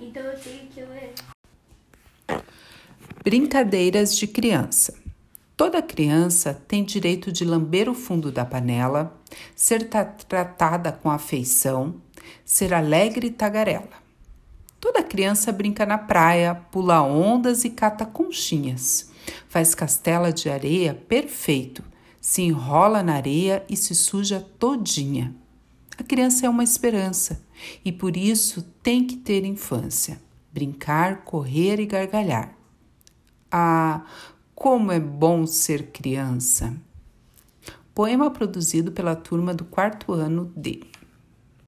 Então eu tenho que ler. Brincadeiras de criança. Toda criança tem direito de lamber o fundo da panela, ser tratada com afeição, ser alegre e tagarela. Toda criança brinca na praia, pula ondas e cata conchinhas. Faz castela de areia perfeito, se enrola na areia e se suja todinha. A criança é uma esperança e por isso tem que ter infância, brincar, correr e gargalhar. Ah, como é bom ser criança! Poema produzido pela turma do quarto ano D.